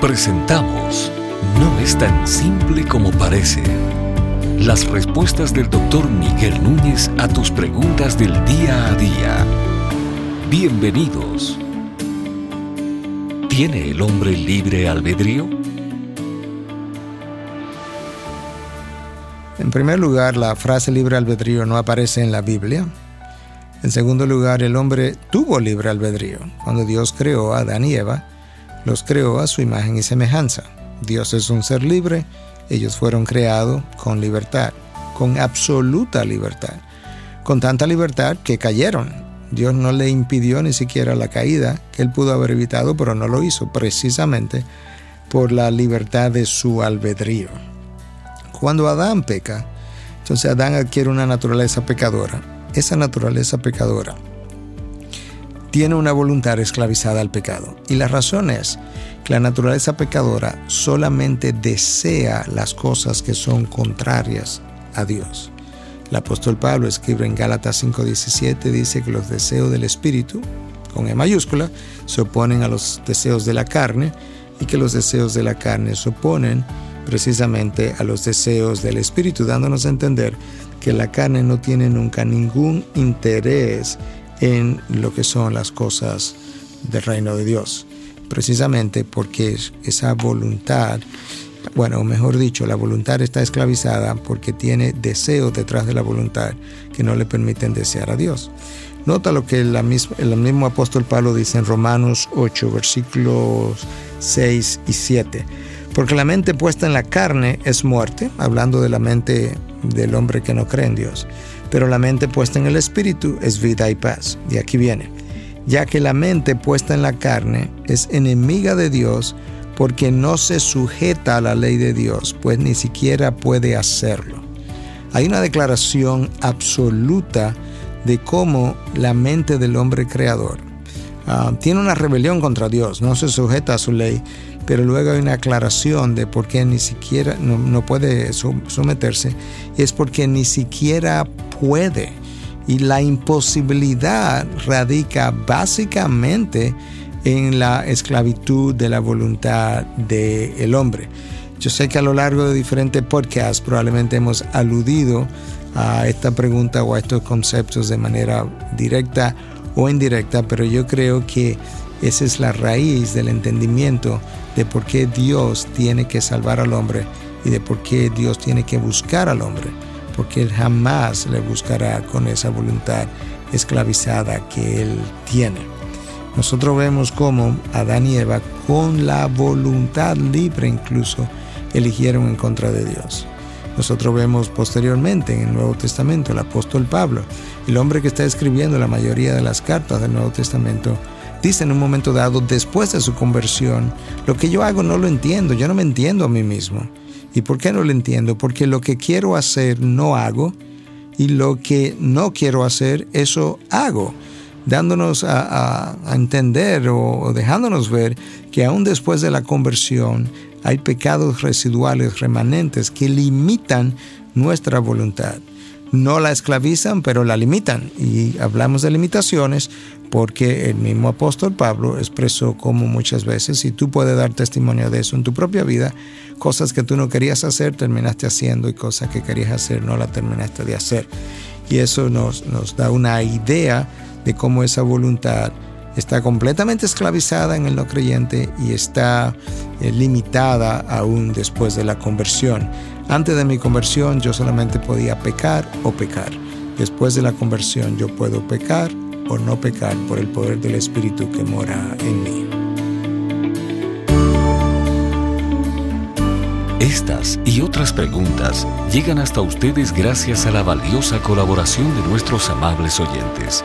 Presentamos No es tan simple como parece. Las respuestas del doctor Miguel Núñez a tus preguntas del día a día. Bienvenidos. ¿Tiene el hombre libre albedrío? En primer lugar, la frase libre albedrío no aparece en la Biblia. En segundo lugar, el hombre tuvo libre albedrío. Cuando Dios creó a Adán y Eva, los creó a su imagen y semejanza. Dios es un ser libre, ellos fueron creados con libertad, con absoluta libertad, con tanta libertad que cayeron. Dios no le impidió ni siquiera la caída, que él pudo haber evitado, pero no lo hizo, precisamente por la libertad de su albedrío. Cuando Adán peca, entonces Adán adquiere una naturaleza pecadora. Esa naturaleza pecadora tiene una voluntad esclavizada al pecado. Y la razón es que la naturaleza pecadora solamente desea las cosas que son contrarias a Dios. El apóstol Pablo escribe en Gálatas 5:17, dice que los deseos del Espíritu, con E mayúscula, se oponen a los deseos de la carne y que los deseos de la carne se oponen precisamente a los deseos del Espíritu, dándonos a entender que la carne no tiene nunca ningún interés en lo que son las cosas del reino de Dios. Precisamente porque esa voluntad, bueno, mejor dicho, la voluntad está esclavizada porque tiene deseos detrás de la voluntad que no le permiten desear a Dios. Nota lo que el mismo apóstol Pablo dice en Romanos 8, versículos 6 y 7. Porque la mente puesta en la carne es muerte, hablando de la mente del hombre que no cree en Dios pero la mente puesta en el espíritu es vida y paz. Y aquí viene, ya que la mente puesta en la carne es enemiga de Dios porque no se sujeta a la ley de Dios, pues ni siquiera puede hacerlo. Hay una declaración absoluta de cómo la mente del hombre creador ah, tiene una rebelión contra Dios, no se sujeta a su ley, pero luego hay una aclaración de por qué ni siquiera no, puede someterse, es porque ni siquiera puede. Y la imposibilidad radica básicamente en la esclavitud de la voluntad del hombre. Yo sé que a lo largo de diferentes podcasts probablemente hemos aludido a esta pregunta o a estos conceptos de manera directa o indirecta, pero yo creo que esa es la raíz del entendimiento de por qué Dios tiene que salvar al hombre y de por qué Dios tiene que buscar al hombre porque Él jamás le buscará con esa voluntad esclavizada que Él tiene. Nosotros vemos cómo Adán y Eva, con la voluntad libre incluso, eligieron en contra de Dios. Nosotros vemos posteriormente en el Nuevo Testamento el apóstol Pablo, el hombre que está escribiendo la mayoría de las cartas del Nuevo Testamento, dice en un momento dado, después de su conversión, lo que yo hago no lo entiendo, yo no me entiendo a mí mismo. ¿Y por qué no lo entiendo? Porque lo que quiero hacer no hago y lo que no quiero hacer, eso hago, dándonos a, entender o, dejándonos ver que aún después de la conversión hay pecados residuales remanentes que limitan nuestra voluntad no la esclavizan, pero la limitan. Y hablamos de limitaciones porque el mismo apóstol Pablo expresó como muchas veces, y tú puedes dar testimonio de eso en tu propia vida, cosas que tú no querías hacer, terminaste haciendo, y cosas que querías hacer, no la terminaste de hacer. Y eso nos, nos da una idea de cómo esa voluntad está completamente esclavizada en el no creyente y está eh, limitada aún después de la conversión. Antes de mi conversión yo solamente podía pecar o pecar. Después de la conversión yo puedo pecar o no pecar por el poder del Espíritu que mora en mí. Estas y otras preguntas llegan hasta ustedes gracias a la valiosa colaboración de nuestros amables oyentes.